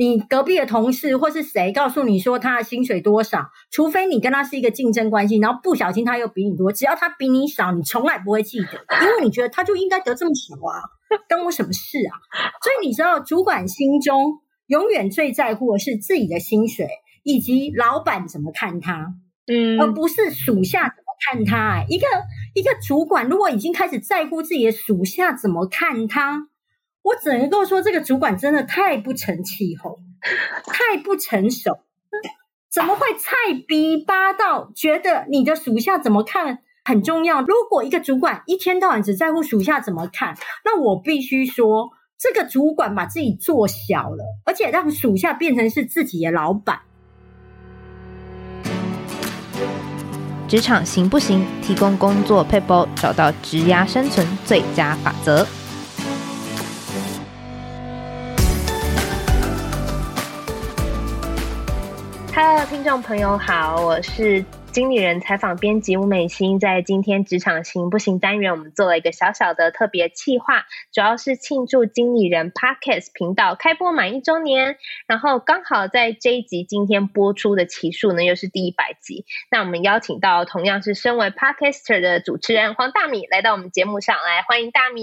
你隔壁的同事或是谁告诉你说他的薪水多少，除非你跟他是一个竞争关系，然后不小心他又比你多，只要他比你少，你从来不会记得，因为你觉得他就应该得这么少啊，关我什么事啊？所以你知道，主管心中永远最在乎的是自己的薪水以及老板怎么看他，嗯，而不是属下怎么看他、欸。一个一个主管如果已经开始在乎自己的属下怎么看他。我只能够说，这个主管真的太不成气候，太不成熟，怎么会菜逼八道？觉得你的属下怎么看很重要？如果一个主管一天到晚只在乎属下怎么看，那我必须说，这个主管把自己做小了，而且让属下变成是自己的老板。职场行不行？提供工作撇步，找到职涯生存最佳法则。听众朋友好，我是经理人采访编辑吴美欣。在今天职场行不行单元，我们做了一个小小的特别企划，主要是庆祝经理人 Podcast 频道开播满一周年。然后刚好在这一集今天播出的期数呢，又是第一百集。那我们邀请到同样是身为 Podcaster 的主持人黄大米来到我们节目上来，欢迎大米。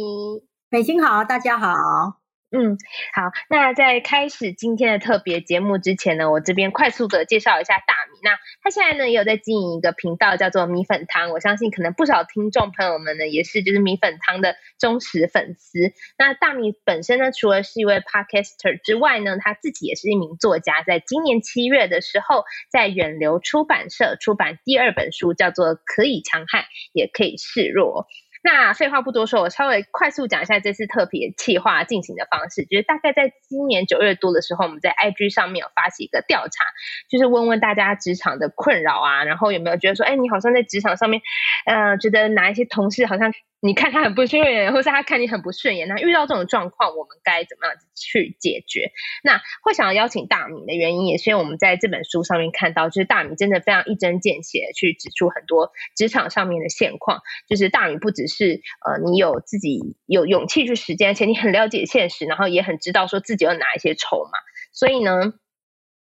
美欣好，大家好。嗯，好。那在开始今天的特别节目之前呢，我这边快速的介绍一下大米。那他现在呢也有在经营一个频道，叫做米粉汤。我相信可能不少听众朋友们呢也是就是米粉汤的忠实粉丝。那大米本身呢，除了是一位 podcaster 之外呢，他自己也是一名作家。在今年七月的时候，在远流出版社出版第二本书，叫做《可以强悍，也可以示弱》。那废话不多说，我稍微快速讲一下这次特别企划进行的方式，就是大概在今年九月多的时候，我们在 IG 上面有发起一个调查，就是问问大家职场的困扰啊，然后有没有觉得说，哎，你好像在职场上面，呃，觉得哪一些同事好像。你看他很不顺眼，或是他看你很不顺眼，那遇到这种状况，我们该怎么样子去解决？那会想要邀请大米的原因，也是因为我们在这本书上面看到，就是大米真的非常一针见血去指出很多职场上面的现况。就是大米不只是呃，你有自己有勇气去实践，而且你很了解现实，然后也很知道说自己有哪一些筹码，所以呢。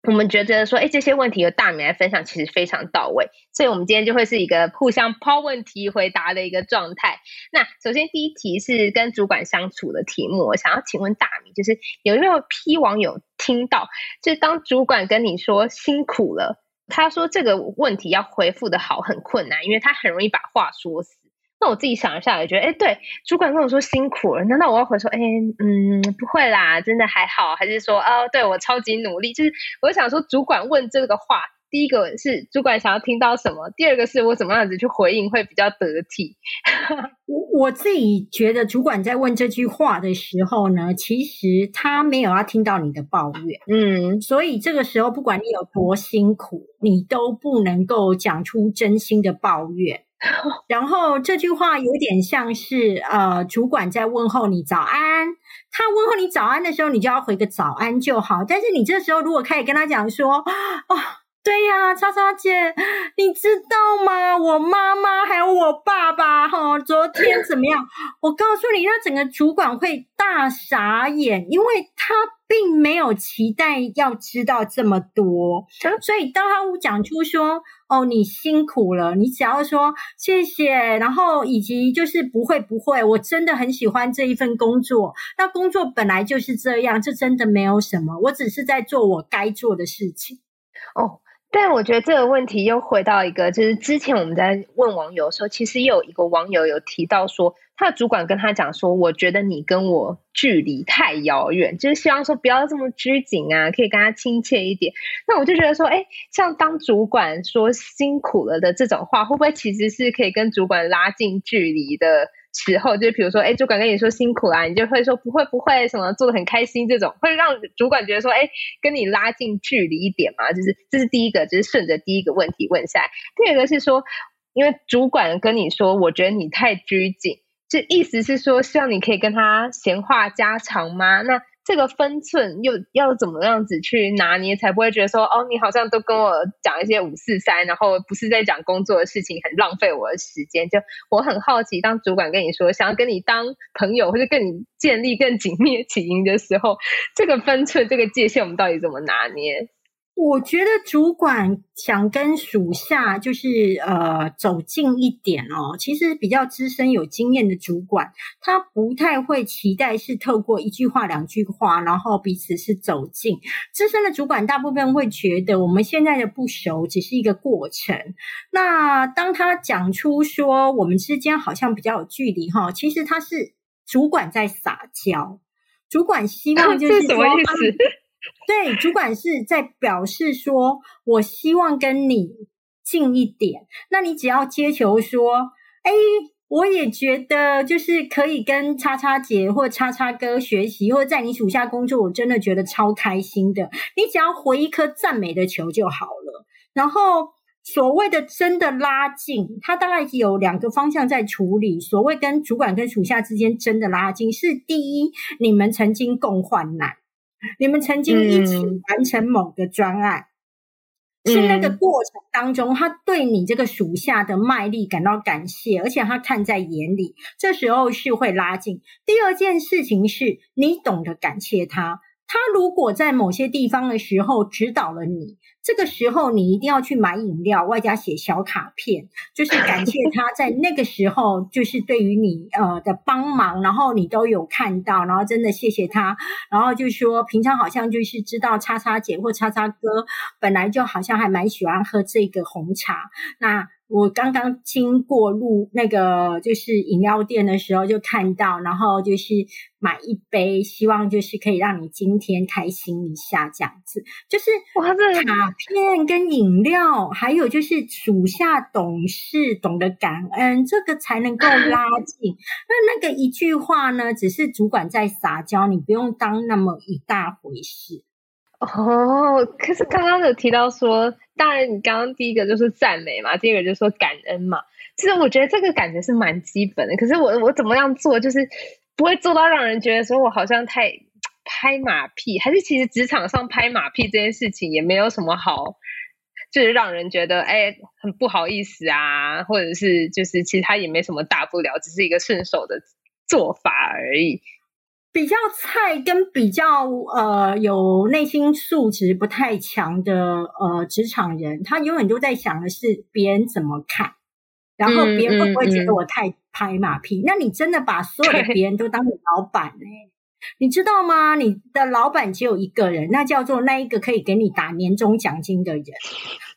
我们觉得说，哎，这些问题由大米来分享，其实非常到位。所以，我们今天就会是一个互相抛问题回答的一个状态。那首先第一题是跟主管相处的题目，我想要请问大米，就是有没有批网友听到，就是当主管跟你说辛苦了，他说这个问题要回复的好很困难，因为他很容易把话说死。那我自己想一下，也觉得，哎，对，主管跟我说辛苦了，难道我要回说，哎，嗯，不会啦，真的还好，还是说，哦，对，我超级努力？就是我想说，主管问这个话，第一个是主管想要听到什么，第二个是我怎么样子去回应会比较得体。我我自己觉得，主管在问这句话的时候呢，其实他没有要听到你的抱怨，嗯，所以这个时候，不管你有多辛苦，你都不能够讲出真心的抱怨。然后这句话有点像是呃，主管在问候你早安，他问候你早安的时候，你就要回个早安就好。但是你这时候如果可以跟他讲说，哦。对呀，叉叉姐，你知道吗？我妈妈还有我爸爸，哈，昨天怎么样？我告诉你，那整个主管会大傻眼，因为他并没有期待要知道这么多。所以当他讲出说：“哦，你辛苦了。”你只要说谢谢，然后以及就是不会不会，我真的很喜欢这一份工作。那工作本来就是这样，这真的没有什么，我只是在做我该做的事情。哦。但我觉得这个问题又回到一个，就是之前我们在问网友的时候，其实也有一个网友有提到说，他的主管跟他讲说，我觉得你跟我距离太遥远，就是希望说不要这么拘谨啊，可以跟他亲切一点。那我就觉得说，哎，像当主管说辛苦了的这种话，会不会其实是可以跟主管拉近距离的？时候，就比如说，哎，主管跟你说辛苦啦，你就会说不会不会，什么做的很开心，这种会让主管觉得说，哎，跟你拉近距离一点嘛。就是这是第一个，就是顺着第一个问题问下来。第二个是说，因为主管跟你说，我觉得你太拘谨，意思是说，希望你可以跟他闲话家常吗？那这个分寸又要怎么样子去拿捏，才不会觉得说，哦，你好像都跟我讲一些五四三，然后不是在讲工作的事情，很浪费我的时间。就我很好奇，当主管跟你说想要跟你当朋友，或者跟你建立更紧密的情谊的时候，这个分寸、这个界限，我们到底怎么拿捏？我觉得主管想跟属下就是呃走近一点哦，其实比较资深有经验的主管，他不太会期待是透过一句话两句话，然后彼此是走近。资深的主管大部分会觉得我们现在的不熟只是一个过程。那当他讲出说我们之间好像比较有距离哈，其实他是主管在撒娇，主管希望就是说。是什么意思？对，主管是在表示说，我希望跟你近一点。那你只要接球说，哎，我也觉得就是可以跟叉叉姐或叉叉哥学习，或在你属下工作，我真的觉得超开心的。你只要回一颗赞美的球就好了。然后所谓的真的拉近，它大概有两个方向在处理。所谓跟主管跟属下之间真的拉近，是第一，你们曾经共患难。你们曾经一起完成某个专案，嗯、是那个过程当中，他对你这个属下的卖力感到感谢，而且他看在眼里，这时候是会拉近。第二件事情是你懂得感谢他，他如果在某些地方的时候指导了你。这个时候，你一定要去买饮料，外加写小卡片，就是感谢他 在那个时候，就是对于你呃的帮忙，然后你都有看到，然后真的谢谢他，然后就说平常好像就是知道叉叉姐或叉叉哥本来就好像还蛮喜欢喝这个红茶，那。我刚刚经过路那个就是饮料店的时候，就看到，然后就是买一杯，希望就是可以让你今天开心一下，这样子。就是哇，这卡片跟饮料，还有就是属下懂事，懂得感恩，这个才能够拉近。那那个一句话呢，只是主管在撒娇，你不用当那么一大回事。哦，可是刚刚有提到说，当然你刚刚第一个就是赞美嘛，第二个就是说感恩嘛。其实我觉得这个感觉是蛮基本的。可是我我怎么样做，就是不会做到让人觉得说我好像太拍马屁，还是其实职场上拍马屁这件事情也没有什么好，就是让人觉得哎很不好意思啊，或者是就是其实他也没什么大不了，只是一个顺手的做法而已。比较菜跟比较呃有内心素质不太强的呃职场人，他永远都在想的是别人怎么看，然后别人会不会觉得我太拍马屁？嗯嗯嗯、那你真的把所有的别人都当你老板呢？对你知道吗？你的老板只有一个人，那叫做那一个可以给你打年终奖金的人，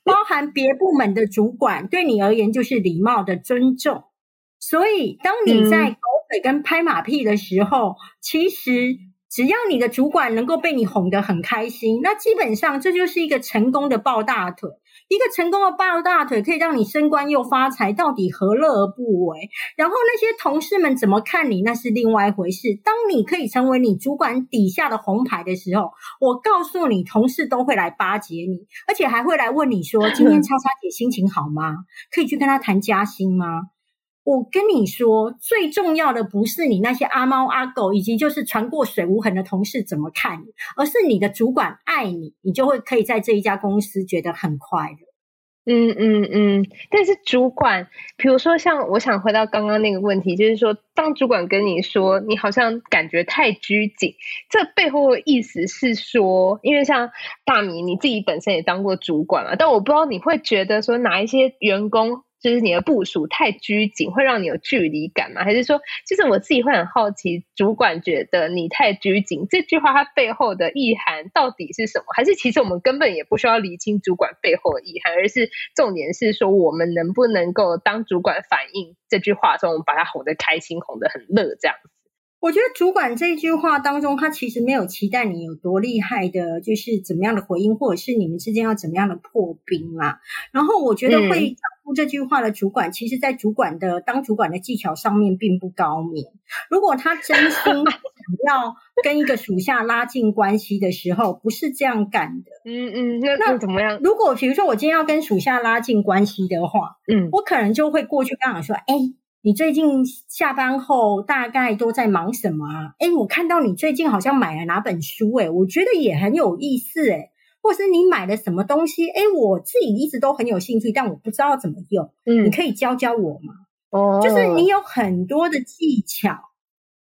包含别部门的主管，对你而言就是礼貌的尊重。所以当你在、嗯跟拍马屁的时候，其实只要你的主管能够被你哄得很开心，那基本上这就是一个成功的抱大腿。一个成功的抱大腿可以让你升官又发财，到底何乐而不为？然后那些同事们怎么看你，那是另外一回事。当你可以成为你主管底下的红牌的时候，我告诉你，同事都会来巴结你，而且还会来问你说：“ 今天叉叉姐心情好吗？可以去跟她谈加薪吗？”我跟你说，最重要的不是你那些阿猫阿狗，以及就是船过水无痕的同事怎么看你，而是你的主管爱你，你就会可以在这一家公司觉得很快乐。嗯嗯嗯。但是主管，比如说像我想回到刚刚那个问题，就是说，当主管跟你说你好像感觉太拘谨，这背后的意思是说，因为像大米你自己本身也当过主管嘛，但我不知道你会觉得说哪一些员工。就是你的部署太拘谨，会让你有距离感吗？还是说，其实我自己会很好奇，主管觉得你太拘谨，这句话它背后的意涵到底是什么？还是其实我们根本也不需要理清主管背后的意涵，而是重点是说，我们能不能够当主管反应这句话中，我们把他哄得开心，哄得很乐，这样子。我觉得主管这一句话当中，他其实没有期待你有多厉害的，就是怎么样的回应，或者是你们之间要怎么样的破冰啊。然后我觉得会讲出这句话的主管，嗯、其实在主管的当主管的技巧上面并不高明。如果他真心 想要跟一个属下拉近关系的时候，不是这样干的。嗯嗯，那那怎么样？如果比如说我今天要跟属下拉近关系的话，嗯，我可能就会过去刚好说，哎。你最近下班后大概都在忙什么啊？诶，我看到你最近好像买了哪本书，哎，我觉得也很有意思，哎，或是你买了什么东西？哎，我自己一直都很有兴趣，但我不知道怎么用。嗯，你可以教教我吗？哦，就是你有很多的技巧，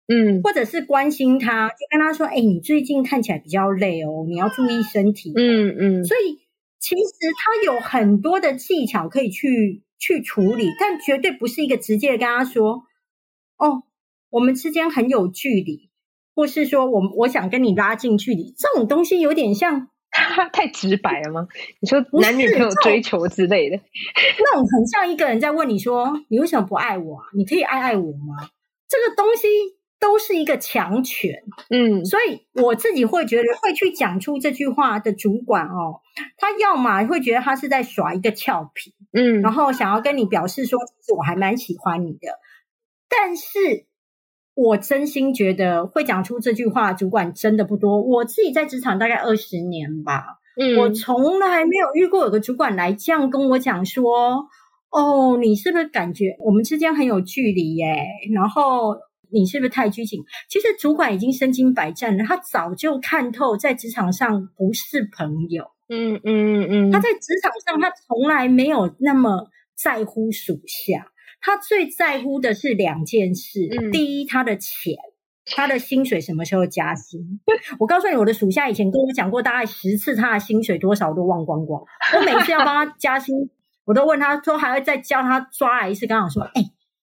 嗯，或者是关心他，就跟他说，诶，你最近看起来比较累哦，你要注意身体。嗯嗯，所以其实他有很多的技巧可以去。去处理，但绝对不是一个直接的跟他说：“哦，我们之间很有距离，或是说我我想跟你拉近距离。”这种东西有点像 太直白了吗？你说男女朋友追求之类的，那种很像一个人在问你说：“你为什么不爱我啊？你可以爱爱我吗？”这个东西。都是一个强权，嗯，所以我自己会觉得会去讲出这句话的主管哦，他要么会觉得他是在耍一个俏皮，嗯，然后想要跟你表示说，其实我还蛮喜欢你的，但是我真心觉得会讲出这句话主管真的不多。我自己在职场大概二十年吧，嗯，我从来没有遇过有个主管来这样跟我讲说，哦，你是不是感觉我们之间很有距离耶？然后。你是不是太拘谨？其实主管已经身经百战了，他早就看透，在职场上不是朋友。嗯嗯嗯嗯，他在职场上，他从来没有那么在乎属下，他最在乎的是两件事。嗯、第一，他的钱，他的薪水什么时候加薪？我告诉你，我的属下以前跟我讲过大概十次，他的薪水多少我都忘光光。我每次要帮他加薪，我都问他说，还会再教他抓来一次，刚好说，哎，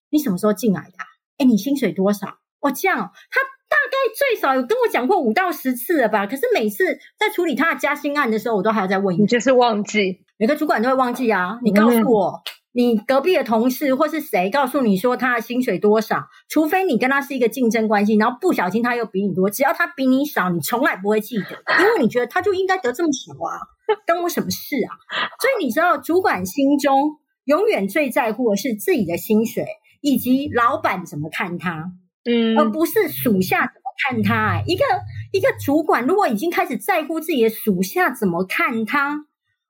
你什么时候进来的？哎，你薪水多少？哦，这样，他大概最少有跟我讲过五到十次了吧？可是每次在处理他的加薪案的时候，我都还要再问一次。你就是忘记，每个主管都会忘记啊！你告诉我，嗯、你隔壁的同事或是谁告诉你说他的薪水多少？除非你跟他是一个竞争关系，然后不小心他又比你多，只要他比你少，你从来不会记得，因为你觉得他就应该得这么少啊，关我什么事啊？所以你知道，主管心中永远最在乎的是自己的薪水。以及老板怎么看他，嗯，而不是属下看他。哎，一个一个主管如果已经开始在乎自己的属下怎么看他，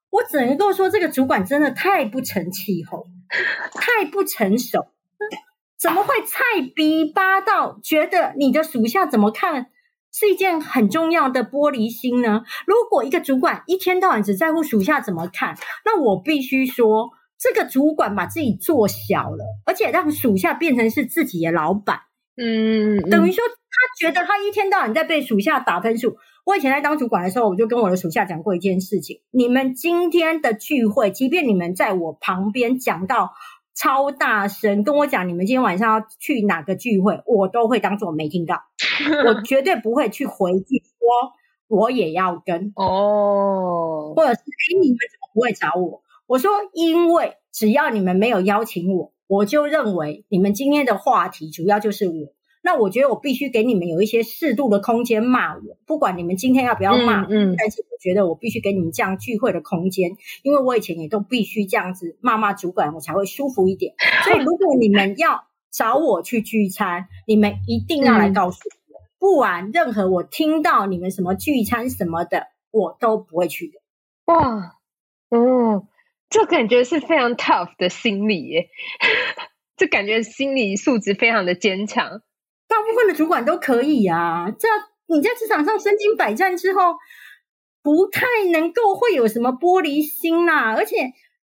我只能够说这个主管真的太不成气候，太不成熟。怎么会菜逼八到觉得你的属下怎么看是一件很重要的玻璃心呢？如果一个主管一天到晚只在乎属下怎么看，那我必须说。这个主管把自己做小了，而且让属下变成是自己的老板，嗯，等于说他觉得他一天到晚在被属下打分数。我以前在当主管的时候，我就跟我的属下讲过一件事情：你们今天的聚会，即便你们在我旁边讲到超大声，跟我讲你们今天晚上要去哪个聚会，我都会当做没听到，我绝对不会去回击说我也要跟哦，或者是哎，你们怎么不会找我？我说，因为只要你们没有邀请我，我就认为你们今天的话题主要就是我。那我觉得我必须给你们有一些适度的空间骂我，不管你们今天要不要骂，嗯，嗯，但是我觉得我必须给你们这样聚会的空间，因为我以前也都必须这样子骂骂主管，我才会舒服一点。所以如果你们 要找我去聚餐，你们一定要来告诉我，嗯、不然任何我听到你们什么聚餐什么的，我都不会去的。哇，嗯。这感觉是非常 tough 的心理耶，这感觉心理素质非常的坚强。大部分的主管都可以啊，这你在职场上身经百战之后，不太能够会有什么玻璃心啦。而且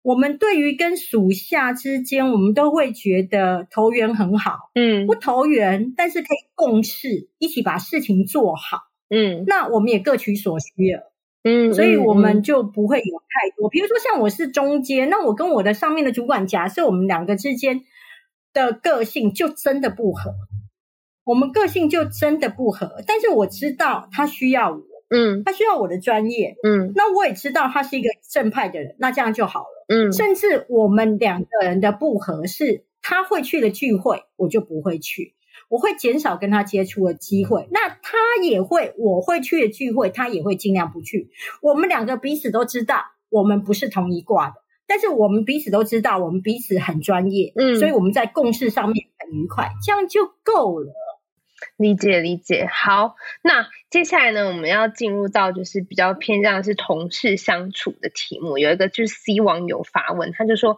我们对于跟属下之间，我们都会觉得投缘很好，嗯，不投缘，但是可以共事，一起把事情做好，嗯，那我们也各取所需了。嗯，所以我们就不会有太多。比如说，像我是中间，那我跟我的上面的主管，假设我们两个之间的个性就真的不合，我们个性就真的不合。但是我知道他需要我，嗯，他需要我的专业，嗯，那我也知道他是一个正派的人，那这样就好了，嗯。甚至我们两个人的不合是他会去的聚会，我就不会去。我会减少跟他接触的机会，那他也会，我会去的聚会，他也会尽量不去。我们两个彼此都知道，我们不是同一挂的，但是我们彼此都知道，我们彼此很专业，嗯，所以我们在共事上面很愉快，这样就够了。理解理解。好，那接下来呢，我们要进入到就是比较偏向是同事相处的题目。有一个就是 C 网友发问，他就说。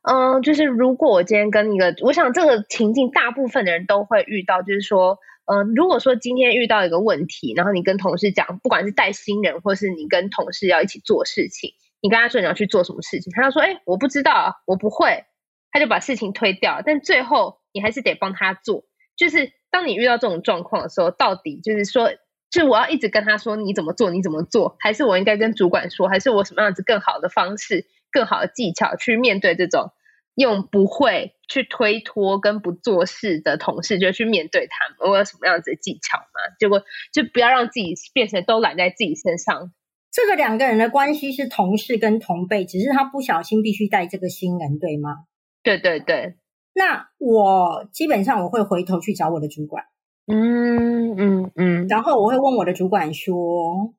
嗯，就是如果我今天跟一个，我想这个情境大部分的人都会遇到，就是说，嗯，如果说今天遇到一个问题，然后你跟同事讲，不管是带新人，或是你跟同事要一起做事情，你跟他说你要去做什么事情，他就说，哎，我不知道，我不会，他就把事情推掉，但最后你还是得帮他做。就是当你遇到这种状况的时候，到底就是说，就我要一直跟他说你怎么做，你怎么做，还是我应该跟主管说，还是我什么样子更好的方式，更好的技巧去面对这种用不会去推脱跟不做事的同事，就去面对他们。我有什么样子的技巧吗？结果就不要让自己变成都揽在自己身上。这个两个人的关系是同事跟同辈，只是他不小心必须带这个新人，对吗？对对对。那我基本上我会回头去找我的主管，嗯嗯嗯，然后我会问我的主管说，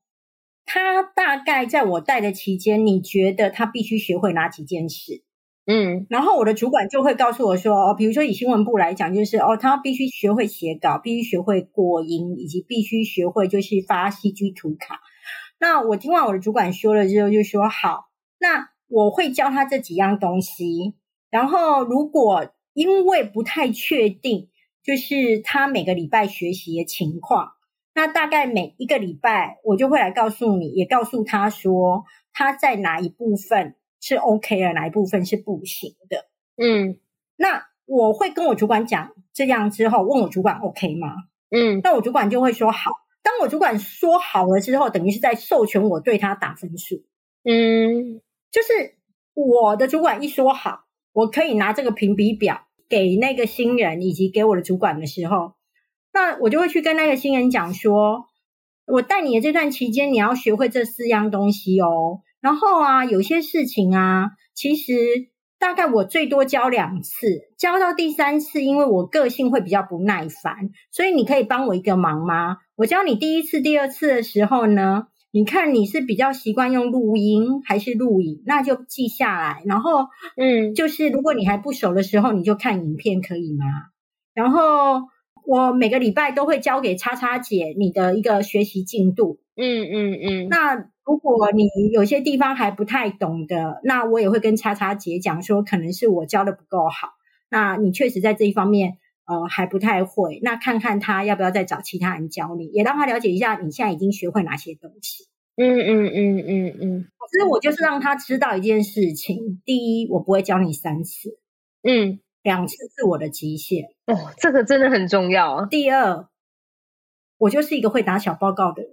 他大概在我带的期间，你觉得他必须学会哪几件事？嗯，然后我的主管就会告诉我说，哦，比如说以新闻部来讲，就是哦，他必须学会写稿，必须学会过音，以及必须学会就是发 CG 图卡。那我听完我的主管说了之后，就说好，那我会教他这几样东西，然后如果因为不太确定，就是他每个礼拜学习的情况，那大概每一个礼拜我就会来告诉你，也告诉他说他在哪一部分是 OK 的，哪一部分是不行的。嗯，那我会跟我主管讲这样之后，问我主管 OK 吗？嗯，那我主管就会说好。当我主管说好了之后，等于是在授权我对他打分数。嗯，就是我的主管一说好，我可以拿这个评比表。给那个新人以及给我的主管的时候，那我就会去跟那个新人讲说，我带你的这段期间，你要学会这四样东西哦。然后啊，有些事情啊，其实大概我最多教两次，教到第三次，因为我个性会比较不耐烦，所以你可以帮我一个忙吗？我教你第一次、第二次的时候呢，你看你是比较习惯用录音还是录影，那就记下来。然后，嗯，就是如果你还不熟的时候，你就看影片，可以吗？然后我每个礼拜都会交给叉叉姐你的一个学习进度。嗯嗯嗯。那如果你有些地方还不太懂的，那我也会跟叉叉姐讲说，可能是我教的不够好。那你确实在这一方面。呃，还不太会，那看看他要不要再找其他人教你，也让他了解一下你现在已经学会哪些东西。嗯嗯嗯嗯嗯。其实我就是让他知道一件事情：第一，我不会教你三次，嗯，两次是我的极限。哦，这个真的很重要。第二，我就是一个会打小报告的人，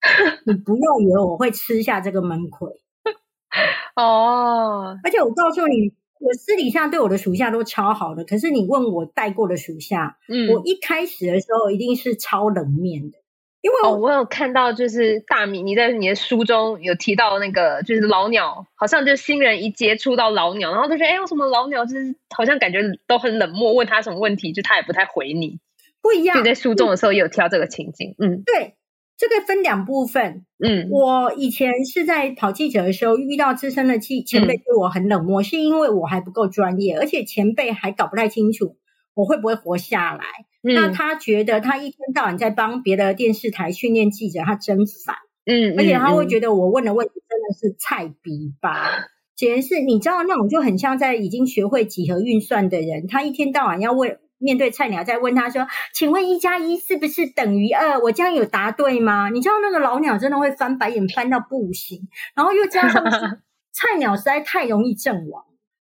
你不要以为我会吃下这个闷亏。哦，而且我告诉你。我私底下对我的属下都超好的，可是你问我带过的属下，嗯，我一开始的时候一定是超冷面的，因为我，哦，我有看到就是大米，你在你的书中有提到那个就是老鸟，好像就新人一接触到老鸟，然后就觉得哎，为什么老鸟就是好像感觉都很冷漠，问他什么问题就他也不太回你，不一样。就在书中的时候也有提到这个情景，嗯，对。这个分两部分，嗯，我以前是在跑记者的时候遇到资深的记前辈对我很冷漠，嗯，是因为我还不够专业，而且前辈还搞不太清楚我会不会活下来。嗯，那他觉得他一天到晚在帮别的电视台训练记者，他真烦。嗯，而且他会觉得我问的问题真的是菜逼吧？简直是你知道那种就很像在已经学会几何运算的人，他一天到晚要问。面对菜鸟在问他说：“请问一加一是不是等于二？我这样有答对吗？”你知道那个老鸟真的会翻白眼翻到不行，然后又加上 菜鸟实在太容易阵亡。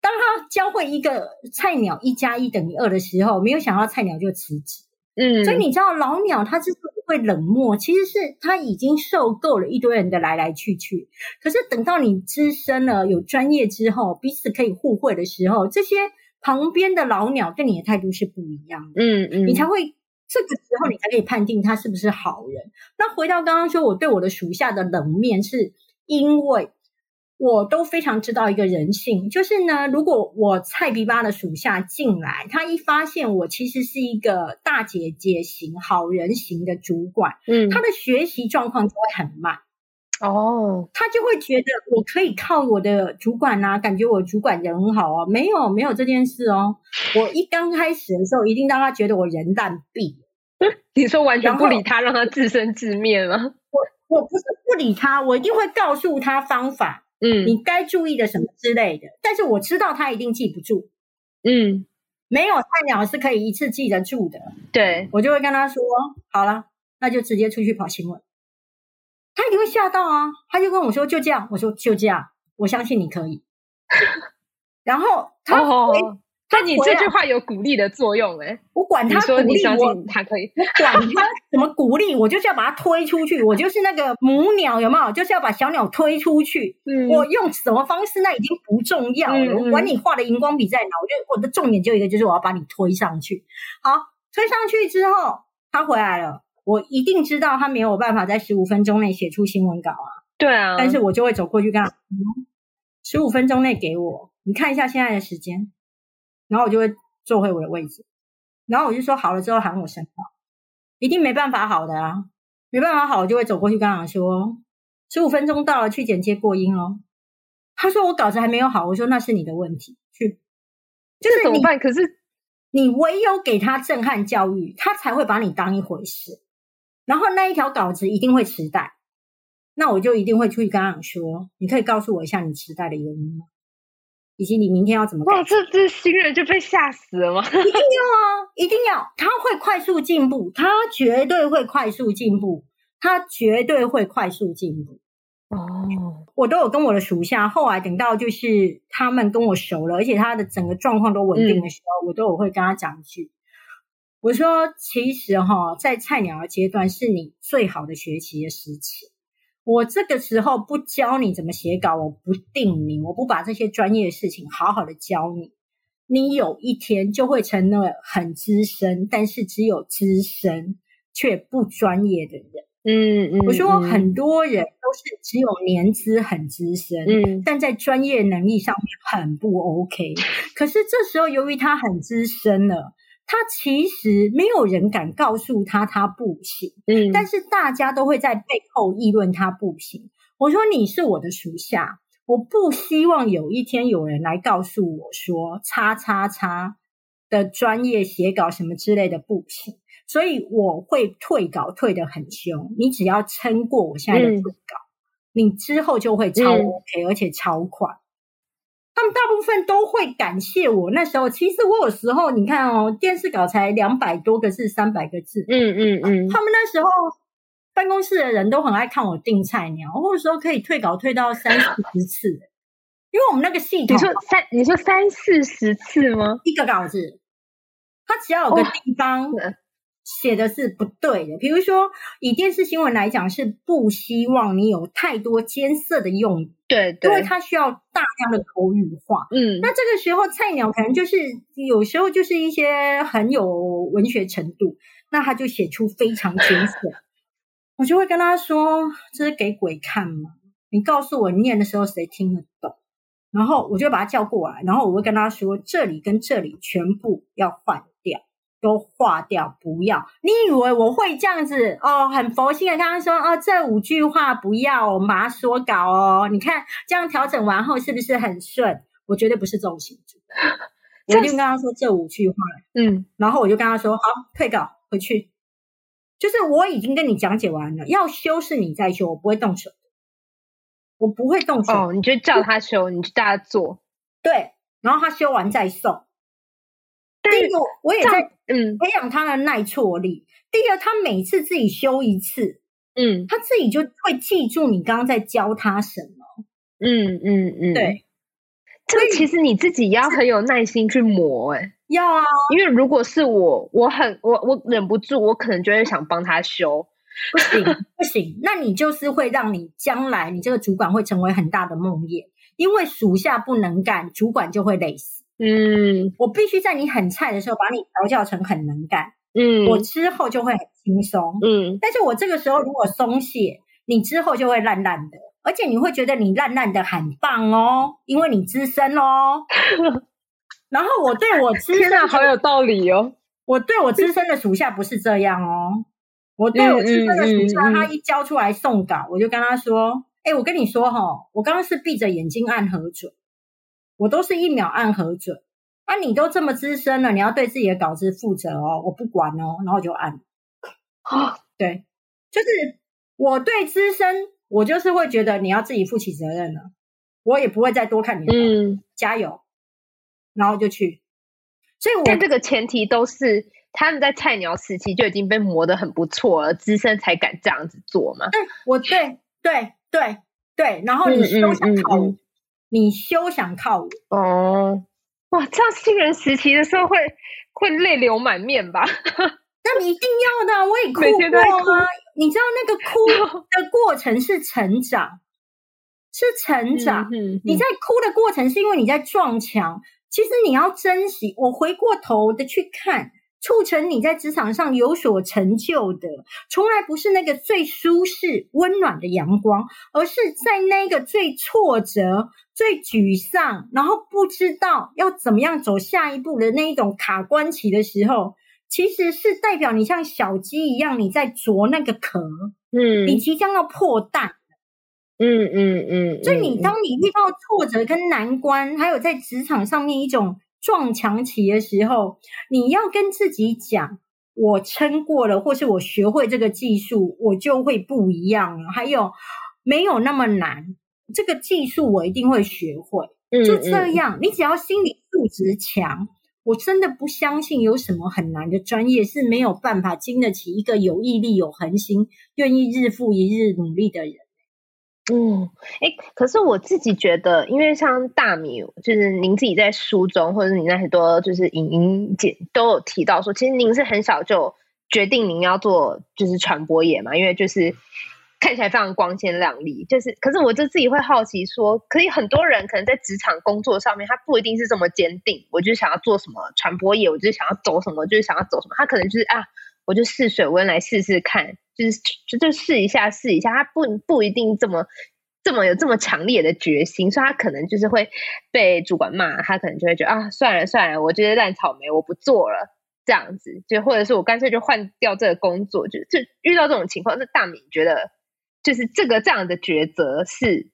当他教会一个菜鸟一加一等于二的时候，没有想到菜鸟就辞职。嗯，所以你知道老鸟他之所以会冷漠，其实是他已经受够了一堆人的来来去去。可是等到你资深了、有专业之后，彼此可以互惠的时候，这些。旁边的老鸟对你的态度是不一样的，嗯嗯，你才会这个时候你才可以判定他是不是好人。那回到刚刚说，我对我的属下的冷面，是因为我都非常知道一个人性，就是呢，如果我菜逼巴的属下进来，他一发现我其实是一个大姐姐型、好人型的主管，嗯，他的学习状况就会很慢。哦，他就会觉得我可以靠我的主管啊，感觉我主管人很好啊，没有没有这件事哦。我一刚开始的时候，一定让他觉得我人淡闭。你说完全不理他，让他自生自灭吗？我我不是不理他，我一定会告诉他方法。嗯，你该注意的什么之类的。但是我知道他一定记不住，嗯，没有菜鸟是可以一次记得住的。对，我就会跟他说，好了，那就直接出去跑新闻。他一定会吓到啊，他就跟我说就这样，我说就这样，我相信你可以。然后他回。哦那你这句话有鼓励的作用哎、欸！我管他鼓励，你相信他可以，我管他怎么鼓励，我就是要把他推出去。我就是那个母鸟，有没有？就是要把小鸟推出去。嗯，我用什么方式那已经不重要了。嗯、我管你画的荧光笔在哪，我就我的重点就一个，就是我要把你推上去。好，推上去之后，他回来了，我一定知道他没有办法在十五分钟内写出新闻稿啊。对啊，但是我就会走过去跟他，十五分钟内给我，你看一下现在的时间。然后我就会坐回我的位置，然后我就说好了之后喊我申报，一定没办法好的啊，没办法好，我就会走过去跟他说，十五分钟到了，去剪接过音哦。他说我稿子还没有好，我说那是你的问题，去，就是怎么办？可是你唯有给他震撼教育，他才会把你当一回事。然后那一条稿子一定会迟带，那我就一定会出去跟他说，你可以告诉我一下你迟带的原因吗？以及你明天要怎么改？哇，这这新人就被吓死了吗？一定要啊，一定要！他会快速进步，他绝对会快速进步，他绝对会快速进步。哦，我都有跟我的属下，后来等到就是他们跟我熟了，而且他的整个状况都稳定的时候，嗯、我都有会跟他讲一句，我说其实哈，在菜鸟的阶段是你最好的学习的时期。我这个时候不教你怎么写稿，我不定你，我不把这些专业的事情好好的教你，你有一天就会成了很资深，但是只有资深却不专业的人。嗯嗯，我说很多人都是只有年资很资深，嗯，但在专业能力上面很不 OK。可是这时候由于他很资深了。他其实没有人敢告诉他他不行，嗯，但是大家都会在背后议论他不行。我说你是我的属下，我不希望有一天有人来告诉我说叉叉叉的专业写稿什么之类的不行，所以我会退稿退得很凶。你只要撑过我现在的退稿，嗯，你之后就会超 OK，嗯，而且超快。他们大部分都会感谢我。那时候，其实我有时候，你看哦，电视稿才两百多个字，三百个字。嗯嗯嗯。他们那时候办公室的人都很爱看我订菜鸟，或者说可以退稿退到三四十次，因为我们那个系统。你说三，你说三四十次吗？一个稿子，它只要有个地方。哦写的是不对的，比如说以电视新闻来讲，是不希望你有太多艰涩的用语，对，对，因为它需要大量的口语化。嗯，那这个时候菜鸟可能就是有时候就是一些很有文学程度，那他就写出非常艰涩，我就会跟他说：“这是给鬼看吗？你告诉我念的时候谁听得懂？”然后我就把他叫过来，然后我会跟他说：“这里跟这里全部要换。”都划掉，不要！你以为我会这样子哦？很佛心的，刚刚说哦，这五句话不要，我们把它说稿哦。你看这样调整完后是不是很顺？我绝对不是这种性质，我就跟他说这五句话，嗯，然后我就跟他说好，退稿回去。就是我已经跟你讲解完了，要修是你在修，我不会动手，我不会动手。哦，你就叫他修，你就叫他做，对，然后他修完再送。第一个，我也在嗯培养他的耐挫力。嗯、第二，他每次自己修一次，嗯，他自己就会记住你刚刚在教他什么。嗯嗯嗯，对。这其实你自己要很有耐心去磨，哎，要啊。因为如果是我，我很我我忍不住，我可能就会想帮他修。不行不行，那你就是会让你将来你这个主管会成为很大的梦魇，因为属下不能干，主管就会累死。嗯，我必须在你很菜的时候把你调教成很能干。嗯，我之后就会很轻松。嗯，但是我这个时候如果松懈，你之后就会烂烂的，而且你会觉得你烂烂的很棒哦，因为你资深哦。然后我对我资深的好有道理哦，我对我资深的属下不是这样哦，我对我资深的属下，他一交出来送稿，我就跟他说：“哎，我跟你说哈，我刚刚是闭着眼睛按核准。”我都是一秒按核准，啊，你都这么资深了，你要对自己的稿子负责哦，我不管哦，然后就按。啊，对，就是我对资深，我就是会觉得你要自己负起责任了。我也不会再多看你的。嗯，加油，然后就去。所以我，但这个前提都是他们在菜鸟时期就已经被磨得很不错了，资深才敢这样子做嘛。对，我对对对对，然后你都想靠我，嗯嗯嗯、你休想靠我哦。哇，这样新人时期的时候会会泪流满面吧？那你一定要的，我也哭过啊。你知道那个哭 的过程是成长，是成长。嗯嗯嗯、你在哭的过程是因为你在撞墙。其实你要珍惜。我回过头的去看，促成你在职场上有所成就的，从来不是那个最舒适、温暖的阳光，而是在那个最挫折、最沮丧，然后不知道要怎么样走下一步的那一种卡关期的时候，其实是代表你像小鸡一样，你在啄那个壳，嗯，你即将要破蛋。嗯嗯嗯，所以你当你遇到挫折跟难关，还有在职场上面一种撞墙期的时候，你要跟自己讲：我撑过了，或是我学会这个技术，我就会不一样了。还有没有那么难？这个技术我一定会学会。就这样，你只要心理素质强，我真的不相信有什么很难的专业是没有办法经得起一个有毅力、有恒心、愿意日复一日努力的人。嗯，哎，可是我自己觉得，因为像大米，就是您自己在书中，或者你那很多就是影音简都有提到说，其实您是很小就决定您要做就是传播业嘛，因为就是看起来非常光鲜亮丽。就是，可是我就自己会好奇说，可以很多人可能在职场工作上面，他不一定是这么坚定，我就想要做什么传播业，我就想要走什么，就是想要走什么，他可能就是啊。我就试水温来试试看，就是就就试一下试一下，他不不一定这么这么有这么强烈的决心，所以他可能就是会被主管骂，他可能就会觉得啊，算了算了，我觉得烂草莓，我不做了，这样子，就或者是我干脆就换掉这个工作，就就遇到这种情况，那大米觉得就是这个这样的抉择是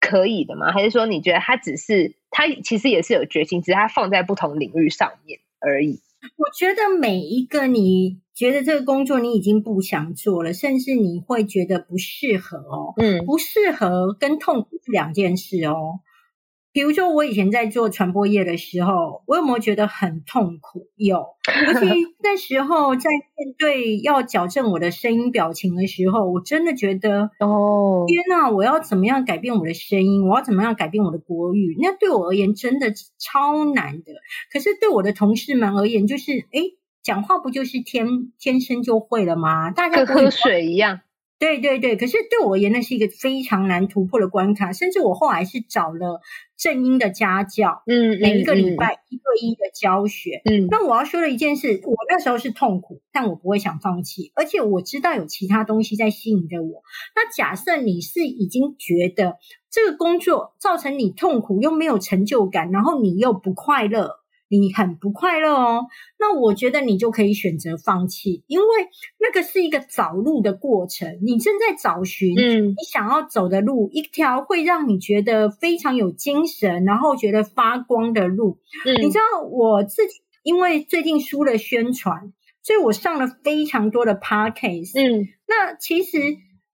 可以的吗？还是说你觉得他只是他其实也是有决心，只是他放在不同领域上面而已？我觉得每一个你觉得这个工作你已经不想做了，甚至你会觉得不适合哦，嗯，不适合跟痛苦是两件事哦。比如说，我以前在做传播业的时候，我有没有觉得很痛苦？有，尤其 那时候在面对要矫正我的声音表情的时候，我真的觉得，哦，天哪！我要怎么样改变我的声音？我要怎么样改变我的国语？那对我而言真的超难的。可是对我的同事们而言，就是，哎，讲话不就是天天生就会了吗？大家喝水一样。对对对，可是对我而言，那是一个非常难突破的关卡。甚至我后来是找了正音的家教，嗯，每一个礼拜一对一的教学，嗯。那我要说的一件事，我那时候是痛苦，但我不会想放弃，而且我知道有其他东西在吸引着我。那假设你是已经觉得这个工作造成你痛苦，又没有成就感，然后你又不快乐。你很不快乐哦，那我觉得你就可以选择放弃，因为那个是一个找路的过程，你正在找寻你想要走的路，嗯、一条会让你觉得非常有精神，然后觉得发光的路。嗯、你知道我自己，因为最近输了宣传，所以我上了非常多的 podcast。嗯，那其实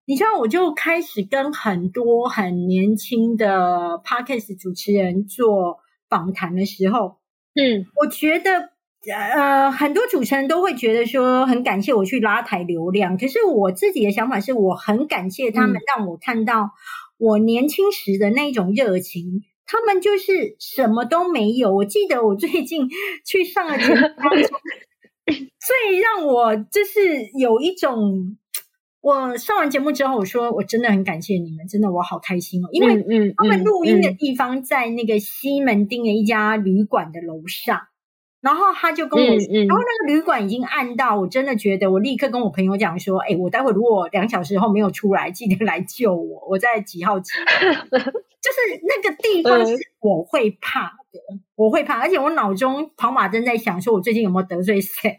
你知道，我就开始跟很多很年轻的 podcast 主持人做访谈的时候。嗯，我觉得，呃，很多主持人都会觉得说很感谢我去拉抬流量，可是我自己的想法是，我很感谢他们让我看到我年轻时的那种热情。嗯、他们就是什么都没有。我记得我最近去上了节目，最让我就是有一种。我上完节目之后，我说我真的很感谢你们，真的我好开心哦，因为他们录音的地方在那个西门町的一家旅馆的楼上，然后他就跟我，然后那个旅馆已经暗到，我真的觉得我立刻跟我朋友讲说，哎，我待会如果两小时后没有出来，记得来救我，我在几号几号。就是那个地方是我会怕的，嗯、我会怕，而且我脑中跑马灯在想，说我最近有没有得罪谁，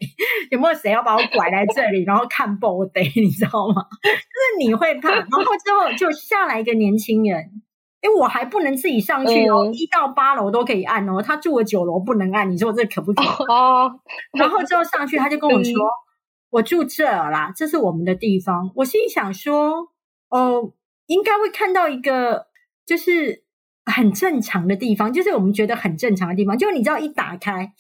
有没有谁要把我拐来这里，然后看 body，你知道吗？就是你会怕，然后之后就下来一个年轻人，因为我还不能自己上去哦，一、嗯、到八楼都可以按哦，他住了九楼不能按，你说这可不可以？哦，然后之后上去，他就跟我说，嗯、我住这啦，这是我们的地方。我心里想说，哦，应该会看到一个。就是很正常的地方，就是我们觉得很正常的地方，就你知道一打开，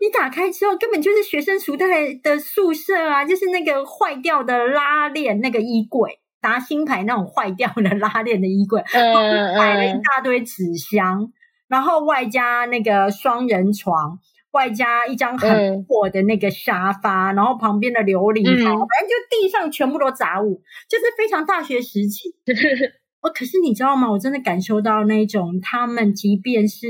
一打开之后根本就是学生时代的宿舍啊，就是那个坏掉的拉链那个衣柜，达新牌那种坏掉的拉链的衣柜，摆了一大堆纸箱，然后外加那个双人床。外加一张很破的那个沙发，嗯、然后旁边的琉璃台，嗯、反正就地上全部都杂物，就是非常大学时期。哦，可是你知道吗？我真的感受到那种他们，即便是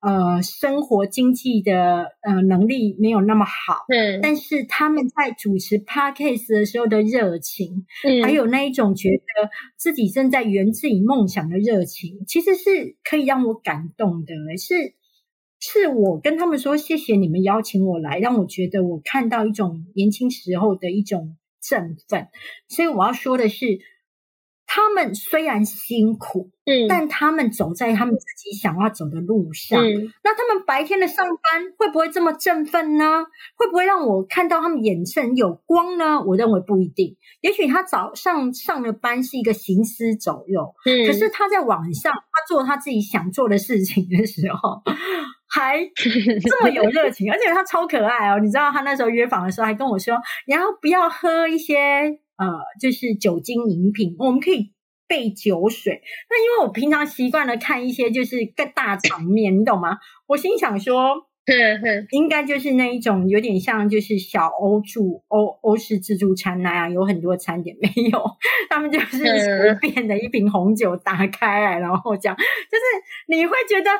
呃生活经济的呃能力没有那么好，嗯，但是他们在主持 Podcast 的时候的热情，嗯，还有那一种觉得自己正在圆自己梦想的热情，其实是可以让我感动的，是。是我跟他们说，谢谢你们邀请我来，让我觉得我看到一种年轻时候的一种振奋。所以我要说的是，他们虽然辛苦，嗯，但他们走在他们自己想要走的路上。嗯，那他们白天的上班会不会这么振奋呢？会不会让我看到他们眼神有光呢？我认为不一定。也许他早上上的班是一个行尸走肉，嗯，可是他在晚上他做他自己想做的事情的时候。还这么有热情，而且他超可爱哦！你知道他那时候约访的时候还跟我说：“你要不要喝一些呃，就是酒精饮品？我们可以备酒水。”那因为我平常习惯了看一些就是更大场面，你懂吗？我心想说，应该就是那一种有点像就是小欧住欧欧式自助餐那样，有很多餐点没有，他们就是随便的一瓶红酒打开来，然后这样，就是你会觉得。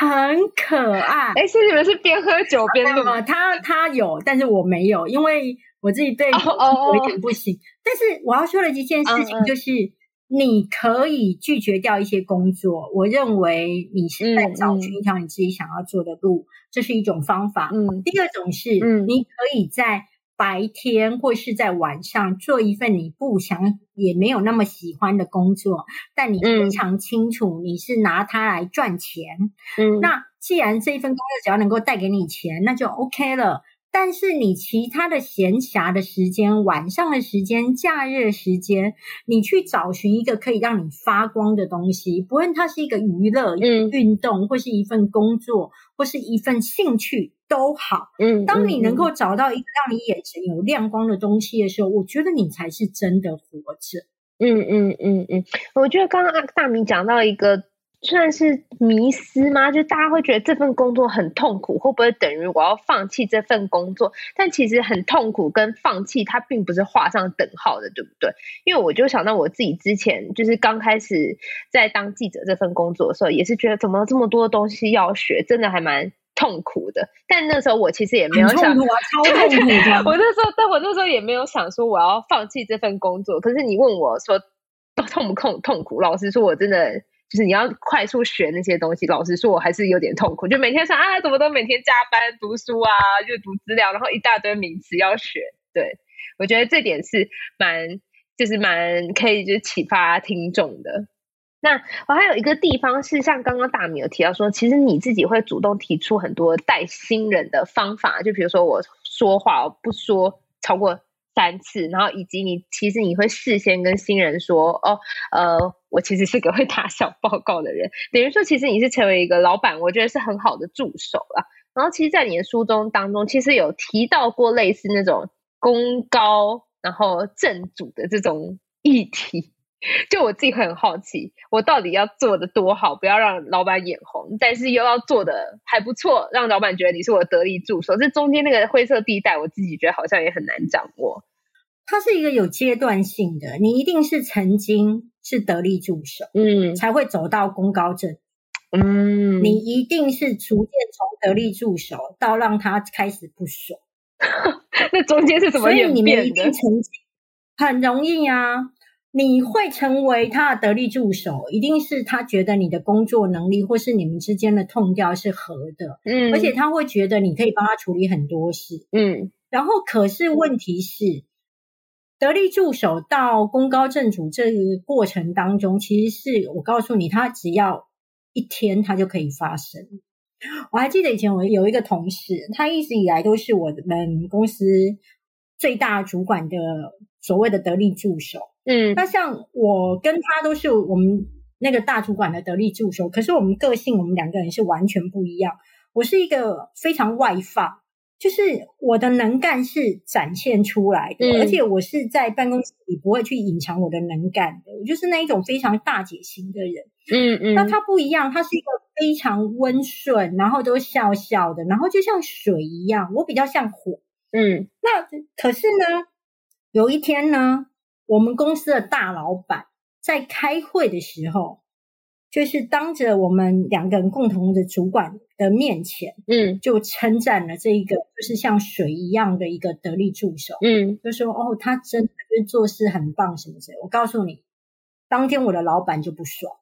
很可爱，哎，是你们是边喝酒边录吗？他他有，但是我没有，因为我自己对酒精有一点不行。Oh, oh, oh. 但是我要说的一件事情就是，uh, uh. 你可以拒绝掉一些工作。我认为你是在找寻一条你自己想要做的路，嗯、这是一种方法。嗯，第二种是，嗯，你可以在。白天或是在晚上做一份你不想也没有那么喜欢的工作，但你非常清楚你是拿它来赚钱。嗯，那既然这一份工作只要能够带给你钱，那就 OK 了。但是你其他的闲暇的时间、晚上的时间、假日的时间，你去找寻一个可以让你发光的东西，不论它是一个娱乐、嗯、运动，或是一份工作，或是一份兴趣。都好，嗯，当你能够找到一个让你眼前有亮光的东西的时候，我觉得你才是真的活着。嗯嗯嗯嗯，我觉得刚刚大明讲到一个算是迷思吗？就大家会觉得这份工作很痛苦，会不会等于我要放弃这份工作？但其实很痛苦跟放弃它并不是画上等号的，对不对？因为我就想到我自己之前就是刚开始在当记者这份工作的时候，也是觉得怎么这么多东西要学，真的还蛮。痛苦的，但那时候我其实也没有想，痛苦啊，超痛苦的。我那时候，但我那时候也没有想说我要放弃这份工作。可是你问我说，都痛不痛？痛苦？老实说，我真的就是你要快速学那些东西。老实说，我还是有点痛苦。就每天说啊，怎么都每天加班读书啊，阅读资料，然后一大堆名词要学。对，我觉得这点是蛮，就是蛮可以就是启发听众的。那我还有一个地方是像刚刚大米有提到说，其实你自己会主动提出很多带新人的方法，就比如说我说话我不说超过三次，然后以及你其实你会事先跟新人说，哦，呃，我其实是个会打小报告的人，等于说其实你是成为一个老板，我觉得是很好的助手了。然后其实，在你的书中当中，其实有提到过类似那种功高然后正主的这种议题。就我自己会很好奇，我到底要做的多好，不要让老板眼红，但是又要做的还不错，让老板觉得你是我得力助手。这中间那个灰色地带，我自己觉得好像也很难掌握。它是一个有阶段性的，你一定是曾经是得力助手，嗯，才会走到功高震，嗯，你一定是逐渐从得力助手到让他开始不爽，那中间是怎么演变的？所以你们一定曾经很容易啊。你会成为他的得力助手，一定是他觉得你的工作能力或是你们之间的 tone 调是合的，嗯，而且他会觉得你可以帮他处理很多事，嗯，然后可是问题是，得力助手到功高震主这个过程当中，其实是我告诉你，他只要一天他就可以发生。我还记得以前我有一个同事，他一直以来都是我们公司最大主管的所谓的得力助手。嗯，那像我跟他都是我们那个大主管的得力助手，可是我们个性，我们两个人是完全不一样。我是一个非常外放，就是我的能干是展现出来的，嗯、而且我是在办公室里不会去隐藏我的能干的。我就是那一种非常大姐型的人。嗯嗯。那他不一样，他是一个非常温顺，然后都笑笑的，然后就像水一样。我比较像火。嗯。那可是呢，有一天呢，我们公司的大老板在开会的时候，就是当着我们两个人共同的主管的面前，嗯，就称赞了这一个就是像水一样的一个得力助手，嗯，就说哦，他真的是做事很棒什么之类。我告诉你，当天我的老板就不爽，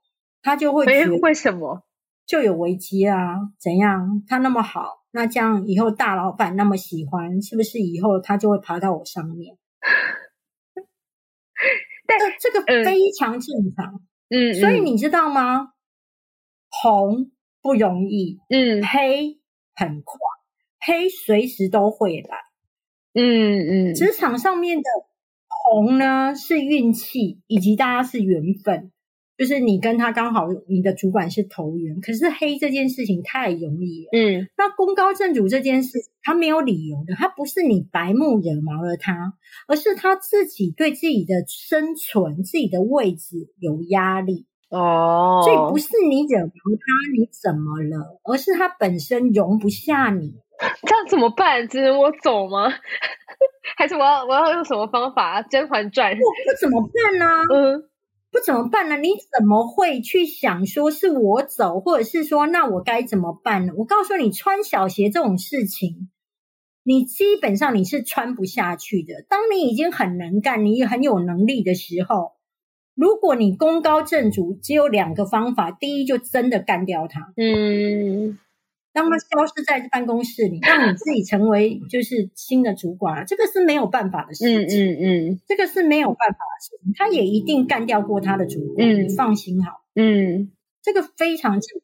他就会觉得为什么就有危机啊？怎样？他那么好，那这样以后大老板那么喜欢，是不是以后他就会爬到我上面？但这个非常正常。嗯，所以你知道吗？红不容易，嗯，黑很快，黑随时都会来，嗯嗯。职场上面的红呢，是运气，以及大家是缘分。就是你跟他刚好，你的主管是投缘，可是黑这件事情太容易了。嗯，那功高震主这件事，他没有理由的，他不是你白目惹毛了他，而是他自己对自己的生存、自己的位置有压力哦。所以不是你惹毛他，你怎么了？而是他本身容不下你。这样怎么办？只能我走吗？还是我要我要用什么方法？《甄嬛传》？我不怎么办呢？嗯。不怎么办呢？你怎么会去想说是我走，或者是说那我该怎么办呢？我告诉你，穿小鞋这种事情，你基本上你是穿不下去的。当你已经很能干，你很有能力的时候，如果你功高震主，只有两个方法：第一，就真的干掉他。嗯。让他消失在办公室里，让你自己成为就是新的主管了，这个是没有办法的事情。嗯嗯嗯，这个是没有办法的事情。他也一定干掉过他的主管，嗯，你放心好。嗯，这个非常正常。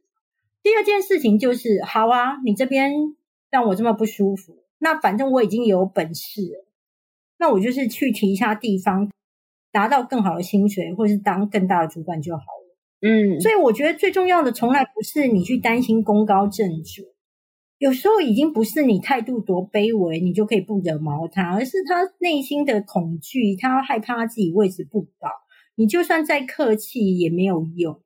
第二件事情就是，好啊，你这边让我这么不舒服，那反正我已经有本事了，那我就是去其他地方达到更好的薪水，或是当更大的主管就好了。嗯，所以我觉得最重要的，从来不是你去担心功高震主，有时候已经不是你态度多卑微，你就可以不惹毛他，而是他内心的恐惧，他害怕他自己位置不保，你就算再客气也没有用。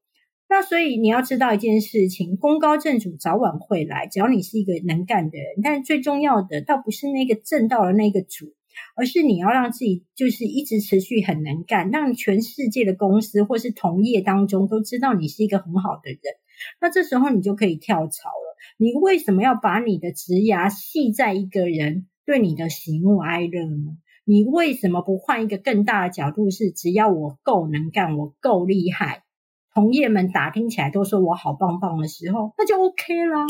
那所以你要知道一件事情，功高震主早晚会来，只要你是一个能干的人，但最重要的倒不是那个震到了那个主。而是你要让自己就是一直持续很能干，让全世界的公司或是同业当中都知道你是一个很好的人。那这时候你就可以跳槽了。你为什么要把你的职涯系在一个人对你的喜怒哀乐呢？你为什么不换一个更大的角度？是只要我够能干，我够厉害，同业们打听起来都说我好棒棒的时候，那就 OK 了。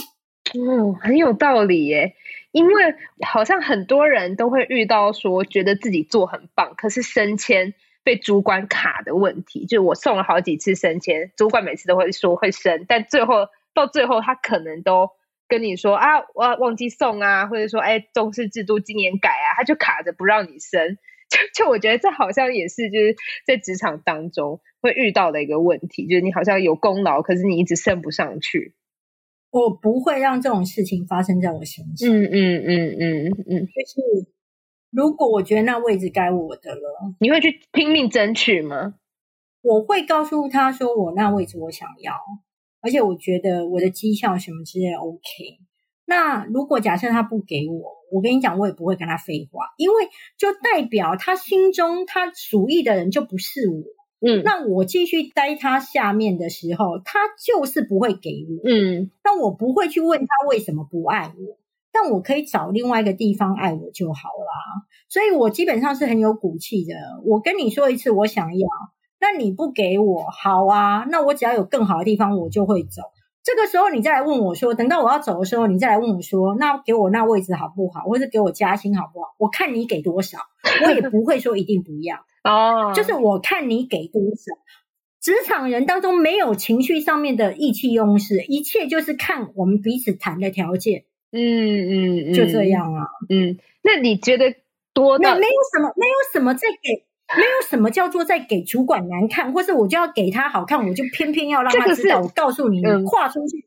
嗯，很有道理耶。因为好像很多人都会遇到说，觉得自己做很棒，可是升迁被主管卡的问题。就我送了好几次升迁，主管每次都会说会升，但最后到最后他可能都跟你说啊，我忘记送啊，或者说哎，重视制度今年改啊，他就卡着不让你升。就就我觉得这好像也是就是在职场当中会遇到的一个问题，就是你好像有功劳，可是你一直升不上去。我不会让这种事情发生在我身上。嗯嗯嗯嗯嗯，就是如果我觉得那位置该我的了，你会去拼命争取吗？我会告诉他说，我那位置我想要，而且我觉得我的绩效什么之类 OK。那如果假设他不给我，我跟你讲，我也不会跟他废话，因为就代表他心中他属意的人就不是我。嗯，那我继续待他下面的时候，他就是不会给我。嗯，那我不会去问他为什么不爱我，但我可以找另外一个地方爱我就好了。所以我基本上是很有骨气的。我跟你说一次，我想要，那你不给我，好啊，那我只要有更好的地方，我就会走。这个时候你再来问我说，等到我要走的时候，你再来问我说，那给我那位置好不好，或者给我加薪好不好？我看你给多少，我也不会说一定不要。哦，就是我看你给多少。职场人当中没有情绪上面的意气用事，一切就是看我们彼此谈的条件。嗯嗯，嗯就这样啊。嗯，那你觉得多的？没有什么，没有什么在给。没有什么叫做在给主管难看，或是我就要给他好看，我就偏偏要让他知道。我告诉你，你跨出去。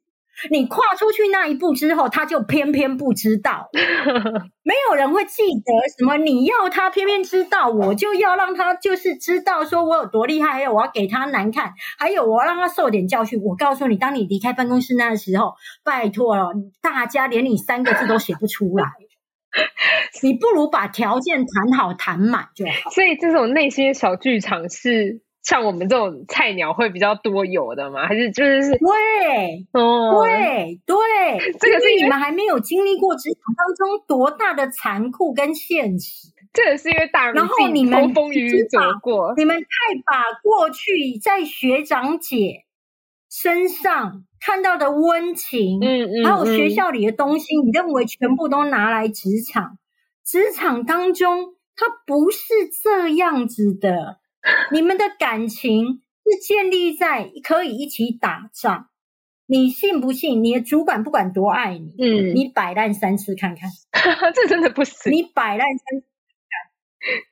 你跨出去那一步之后，他就偏偏不知道，没有人会记得什么。你要他偏偏知道，我就要让他就是知道说我有多厉害，还有我要给他难看，还有我要让他受点教训。我告诉你，当你离开办公室那个时候，拜托了，大家连你三个字都写不出来，你不如把条件谈好谈满就好。所以这种内心小剧场是。像我们这种菜鸟会比较多有的吗？还是就是是对，哦，对对，这个是你们还没有经历过职场当中多大的残酷跟现实。这也是因为大然后你们风风雨雨走过，你们太把过去在学长姐身上看到的温情，嗯嗯，还有学校里的东西，你认为全部都拿来职场？职场当中，它不是这样子的。你们的感情是建立在可以一起打仗，你信不信？你的主管不管多爱你，嗯，你摆烂三次看看，这真的不行。你摆烂三次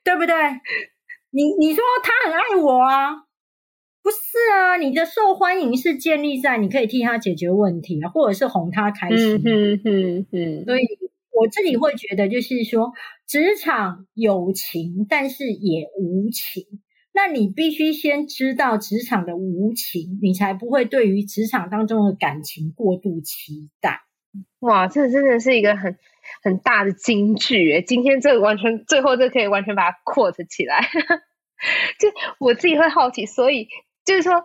看看，对不对？你你说他很爱我啊？不是啊，你的受欢迎是建立在你可以替他解决问题啊，或者是哄他开心。嗯嗯嗯。所以我自己会觉得，就是说，职场有情，但是也无情。那你必须先知道职场的无情，你才不会对于职场当中的感情过度期待。哇，这真的是一个很很大的金句诶，今天这个完全最后这可以完全把它 quote 起来。就我自己会好奇，所以就是说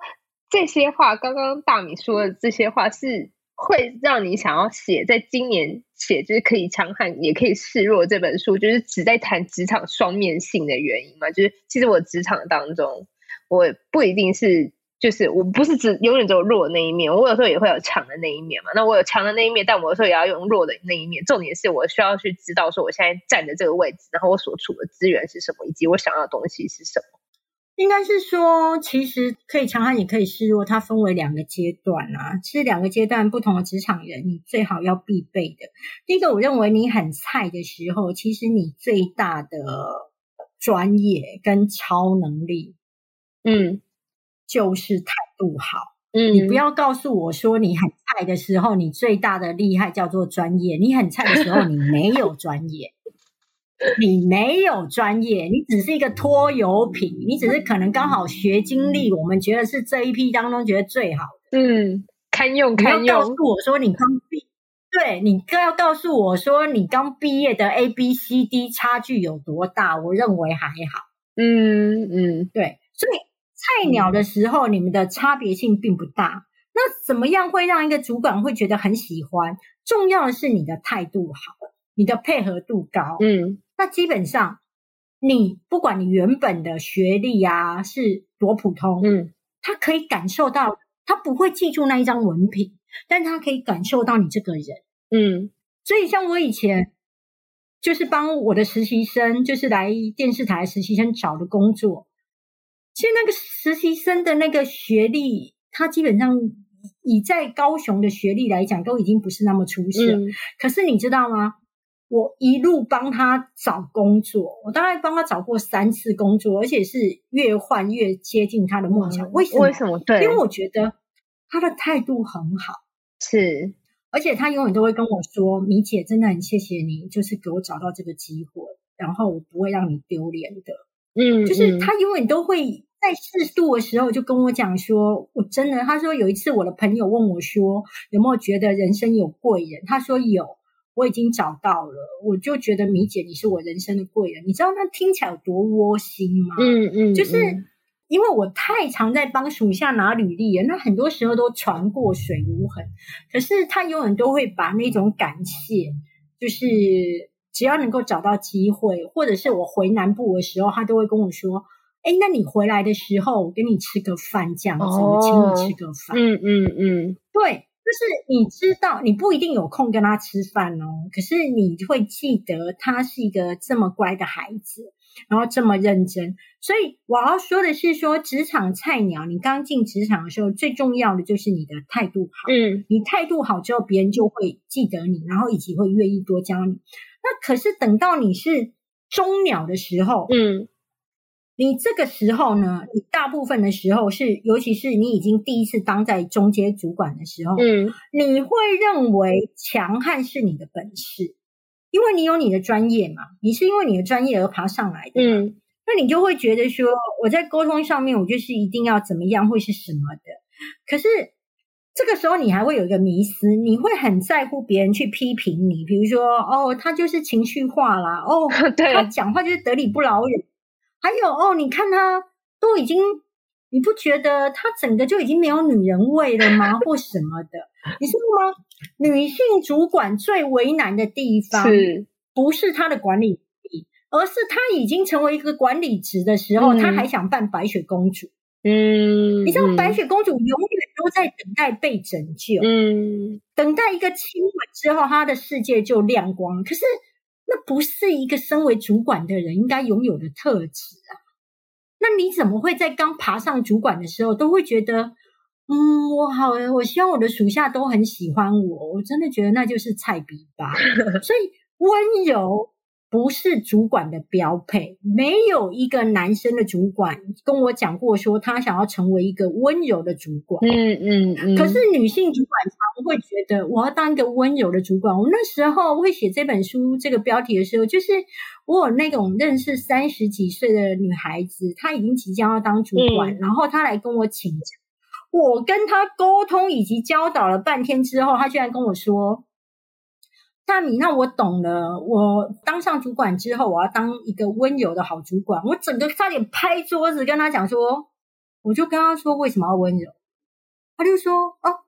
这些话，刚刚大米说的这些话是。会让你想要写，在今年写就是可以强悍，也可以示弱这本书，就是只在谈职场双面性的原因嘛。就是其实我职场当中，我不一定是，就是我不是只永远只有弱的那一面，我有时候也会有强的那一面嘛。那我有强的那一面，但我有时候也要用弱的那一面。重点是我需要去知道说我现在站的这个位置，然后我所处的资源是什么，以及我想要的东西是什么。应该是说，其实可以强悍，也可以示弱，它分为两个阶段啊。其实两个阶段不同的职场人，你最好要必备的。第一个，我认为你很菜的时候，其实你最大的专业跟超能力，嗯，就是态度好。嗯，你不要告诉我说你很菜的时候，你最大的厉害叫做专业。你很菜的时候，你没有专业。你没有专业，你只是一个拖油瓶，你只是可能刚好学经历，我们觉得是这一批当中觉得最好的，嗯，堪用堪用。你要告诉我说你刚毕，对，你更要告诉我说你刚毕业的 A B C D 差距有多大？我认为还好，嗯嗯，对，所以菜鸟的时候，你们的差别性并不大。那怎么样会让一个主管会觉得很喜欢？重要的是你的态度好，你的配合度高，嗯。那基本上，你不管你原本的学历啊是多普通，嗯，他可以感受到，他不会记住那一张文凭，但他可以感受到你这个人，嗯。所以像我以前就是帮我的实习生，就是来电视台实习生找的工作，其实那个实习生的那个学历，他基本上以在高雄的学历来讲，都已经不是那么出色。嗯。可是你知道吗？我一路帮他找工作，我大概帮他找过三次工作，而且是越换越接近他的梦想。为什么？为什么？对，因为我觉得他的态度很好，是，而且他永远都会跟我说：“米姐，真的很谢谢你，就是给我找到这个机会，然后我不会让你丢脸的。”嗯，就是他永远都会在适度的时候就跟我讲说：“我真的。”他说有一次我的朋友问我说：“有没有觉得人生有贵人？”他说有。我已经找到了，我就觉得米姐你是我人生的贵人，你知道那听起来有多窝心吗？嗯嗯，就是因为我太常在帮属下拿履历了，那很多时候都船过水无痕，可是他永远都会把那种感谢，就是只要能够找到机会，或者是我回南部的时候，他都会跟我说：“哎，那你回来的时候，我跟你吃个饭，这样子，我请你吃个饭。”嗯嗯嗯，对。就是你知道，你不一定有空跟他吃饭哦，可是你会记得他是一个这么乖的孩子，然后这么认真。所以我要说的是说，说职场菜鸟，你刚进职场的时候，最重要的就是你的态度好。嗯，你态度好之后，别人就会记得你，然后以及会愿意多教你。那可是等到你是中鸟的时候，嗯，你这个时候呢，你大部分的时候是，尤其是你已经第一次当在中阶主管的时候，嗯，你会认为强悍是你的本事，因为你有你的专业嘛，你是因为你的专业而爬上来的，嗯，那你就会觉得说，我在沟通上面，我就是一定要怎么样，会是什么的。可是这个时候，你还会有一个迷思，你会很在乎别人去批评你，比如说，哦，他就是情绪化啦，哦，他讲话就是得理不饶人。还有哦，你看他都已经，你不觉得他整个就已经没有女人味了吗？或什么的？你知道吗？女性主管最为难的地方，是不是她的管理力，而是她已经成为一个管理职的时候，嗯、他还想扮白雪公主。嗯，你知道白雪公主永远都在等待被拯救，嗯，等待一个亲吻之后，她的世界就亮光。可是。那不是一个身为主管的人应该拥有的特质啊！那你怎么会在刚爬上主管的时候都会觉得，嗯，我好，我希望我的属下都很喜欢我，我真的觉得那就是菜逼吧。所以温柔。不是主管的标配，没有一个男生的主管跟我讲过说他想要成为一个温柔的主管。嗯嗯嗯。可是女性主管常会觉得我要当一个温柔的主管。我那时候会写这本书这个标题的时候，就是我有那种认识三十几岁的女孩子，她已经即将要当主管，嗯、然后她来跟我请教，我跟她沟通以及教导了半天之后，她居然跟我说。大米，那我懂了。我当上主管之后，我要当一个温柔的好主管。我整个差点拍桌子跟他讲说，我就跟他说为什么要温柔？他就说哦，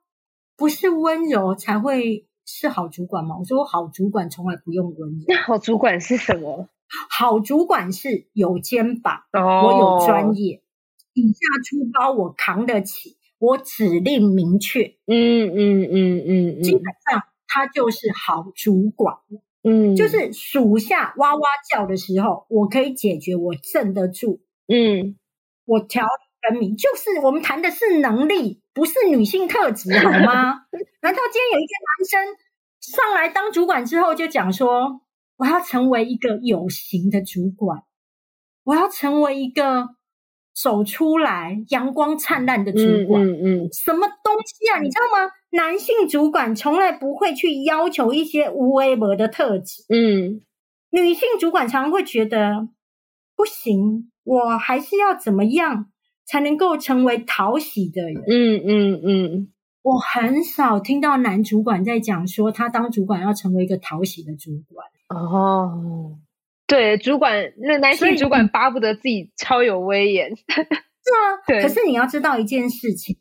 不是温柔才会是好主管吗？我说好主管从来不用温柔。那好主管是什么？好主管是有肩膀，哦、我有专业，底下出包我扛得起，我指令明确。嗯嗯嗯嗯嗯，基本上。他就是好主管，嗯，就是属下哇哇叫的时候，我可以解决，我镇得住，嗯，我调理分明。就是我们谈的是能力，不是女性特质，好吗？难道今天有一个男生上来当主管之后，就讲说，我要成为一个有型的主管，我要成为一个。走出来，阳光灿烂的主管，嗯嗯，嗯，什么东西啊？你知道吗？男性主管从来不会去要求一些无微博的特质，嗯，女性主管常常会觉得不行，我还是要怎么样才能够成为讨喜的人？嗯嗯嗯，我很少听到男主管在讲说他当主管要成为一个讨喜的主管哦。对，主管那男性主管巴不得自己超有威严，是啊。对，可是你要知道一件事情，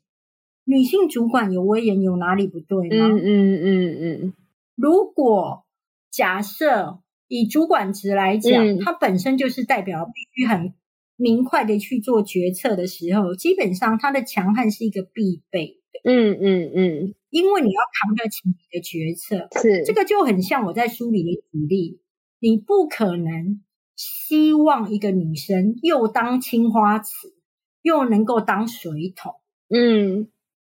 女性主管有威严有哪里不对吗？嗯嗯嗯嗯。嗯，如果假设以主管职来讲，它、嗯、本身就是代表必须很明快的去做决策的时候，基本上它的强悍是一个必备嗯嗯，嗯因为你要扛得起你的决策，是这个就很像我在书里的举例。你不可能希望一个女生又当青花瓷，又能够当水桶。嗯，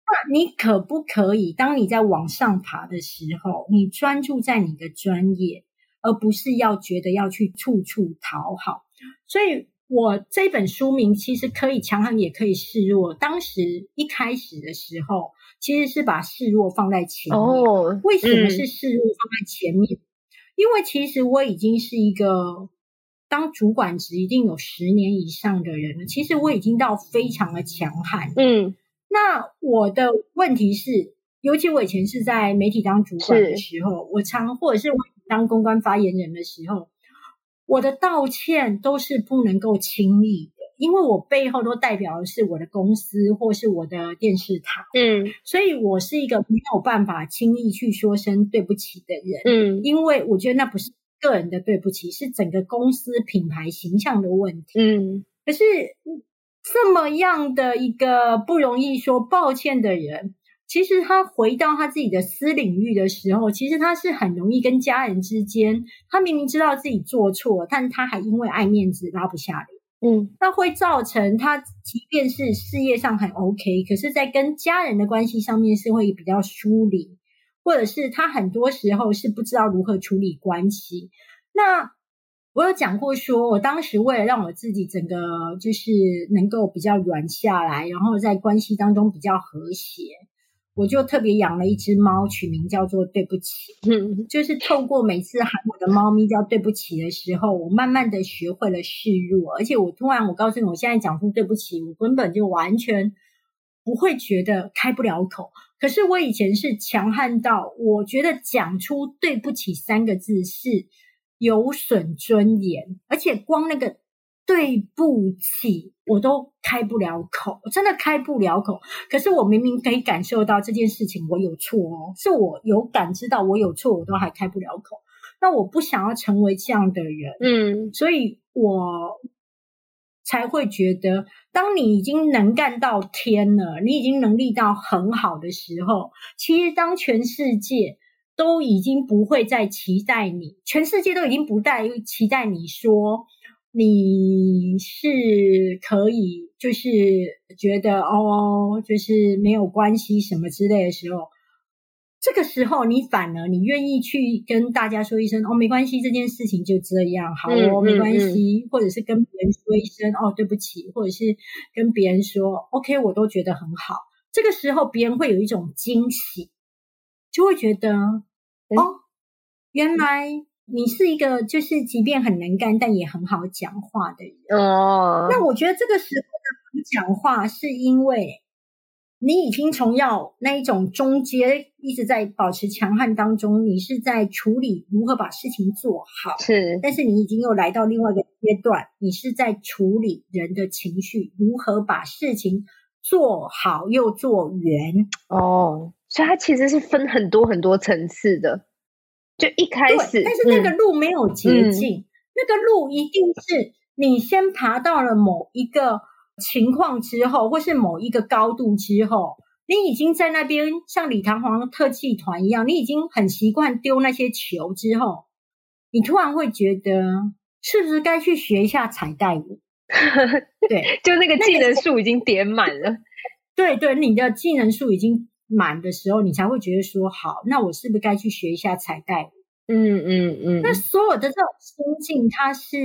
那你可不可以，当你在往上爬的时候，你专注在你的专业，而不是要觉得要去处处讨好？所以，我这本书名其实可以强悍，也可以示弱。当时一开始的时候，其实是把示弱放在前面。哦，为什么是示弱放在前面？嗯因为其实我已经是一个当主管职一定有十年以上的人了，其实我已经到非常的强悍。嗯，那我的问题是，尤其我以前是在媒体当主管的时候，我常或者是我当公关发言人的时候，我的道歉都是不能够轻易的。因为我背后都代表的是我的公司或是我的电视台，嗯，所以我是一个没有办法轻易去说声对不起的人，嗯，因为我觉得那不是个人的对不起，是整个公司品牌形象的问题，嗯，可是这么样的一个不容易说抱歉的人，其实他回到他自己的私领域的时候，其实他是很容易跟家人之间，他明明知道自己做错，但他还因为爱面子拉不下脸。嗯，那会造成他即便是事业上很 OK，可是，在跟家人的关系上面是会比较疏离，或者是他很多时候是不知道如何处理关系。那我有讲过说，说我当时为了让我自己整个就是能够比较软下来，然后在关系当中比较和谐，我就特别养了一只猫，取名叫做对不起。嗯，就是透过每次喊我的猫咪叫对不起的时候，我慢慢的学会了示弱，而且我突然我告诉你，我现在讲出对不起，我根本就完全不会觉得开不了口。可是我以前是强悍到，我觉得讲出对不起三个字是。有损尊严，而且光那个对不起我都开不了口，我真的开不了口。可是我明明可以感受到这件事情我有错哦，是我有感知到我有错，我都还开不了口。那我不想要成为这样的人，嗯，所以我才会觉得，当你已经能干到天了，你已经能力到很好的时候，其实当全世界。都已经不会再期待你，全世界都已经不再期待你说你是可以，就是觉得哦，就是没有关系什么之类的时候，这个时候你反而你愿意去跟大家说一声哦，没关系，这件事情就这样，好哦，没关系，或者是跟别人说一声哦，对不起，或者是跟别人说 OK，我都觉得很好。这个时候别人会有一种惊喜，就会觉得。哦，原来你是一个就是即便很能干，但也很好讲话的人哦。那我觉得这个时候的讲话，是因为你已经从要那一种中间一直在保持强悍当中，你是在处理如何把事情做好，是。但是你已经又来到另外一个阶段，你是在处理人的情绪，如何把事情做好又做圆哦。所以它其实是分很多很多层次的，就一开始，但是那个路没有捷径，嗯、那个路一定是你先爬到了某一个情况之后，或是某一个高度之后，你已经在那边像李唐皇特技团一样，你已经很习惯丢那些球之后，你突然会觉得是不是该去学一下彩带舞？对，就那个技能树已经点满了，对对，你的技能树已经。满的时候，你才会觉得说好，那我是不是该去学一下彩带？嗯嗯嗯。那所有的这种心境，它是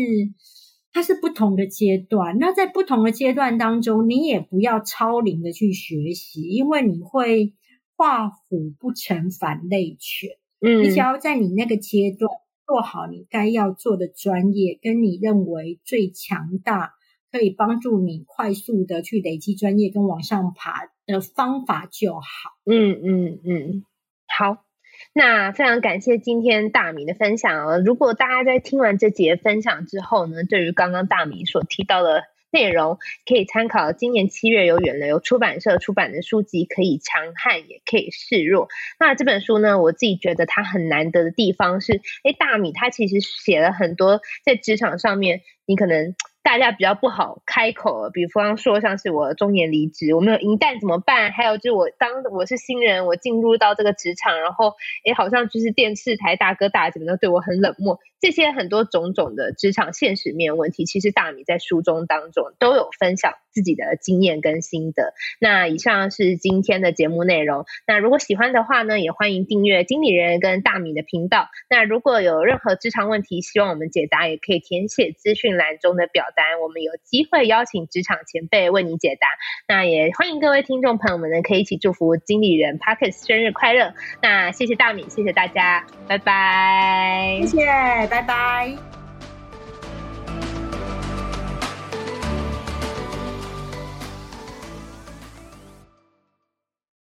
它是不同的阶段。那在不同的阶段当中，你也不要超龄的去学习，因为你会画虎不成反类犬。嗯，你只要在你那个阶段做好你该要做的专业，跟你认为最强大，可以帮助你快速的去累积专业跟往上爬的方法就好。嗯嗯嗯，好，那非常感谢今天大米的分享哦。如果大家在听完这节分享之后呢，对于刚刚大米所提到的内容，可以参考今年七月由远流出版社出版的书籍，可以强悍，也可以示弱。那这本书呢，我自己觉得它很难得的地方是，诶，大米他其实写了很多在职场上面，你可能。大家比较不好开口，比方说像是我中年离职，我没有银弹怎么办？还有就是我当我是新人，我进入到这个职场，然后诶好像就是电视台大哥大姐们都对我很冷漠。这些很多种种的职场现实面问题，其实大米在书中当中都有分享自己的经验跟心得。那以上是今天的节目内容。那如果喜欢的话呢，也欢迎订阅经理人跟大米的频道。那如果有任何职场问题，希望我们解答，也可以填写资讯栏中的表单，我们有机会邀请职场前辈为你解答。那也欢迎各位听众朋友们呢，可以一起祝福经理人 Parkes 生日快乐。那谢谢大米，谢谢大家，拜拜，谢谢。拜拜。